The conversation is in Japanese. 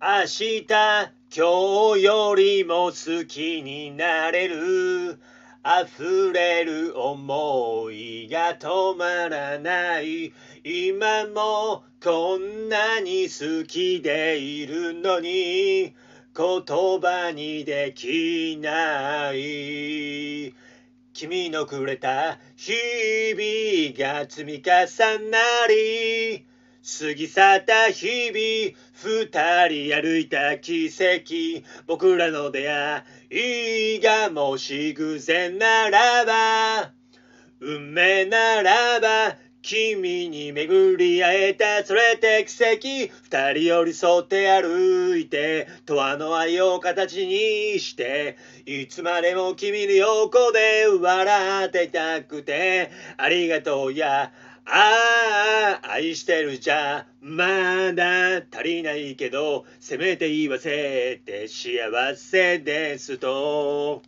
明日今日よりも好きになれる。溢れる思いが止まらない。今もこんなに好きでいるのに。言葉にできない。君のくれた日々が積み重なり。過ぎ去った日々二人歩いた奇跡。僕らの出会いがもし偶然ならば運命ならば君に巡り会えたそれて奇跡。二人寄り添って歩いて永遠の愛を形にしていつまでも君の横で笑ってたくてありがとうやああ愛してるじゃまだ足りないけどせめて言わせて幸せですと。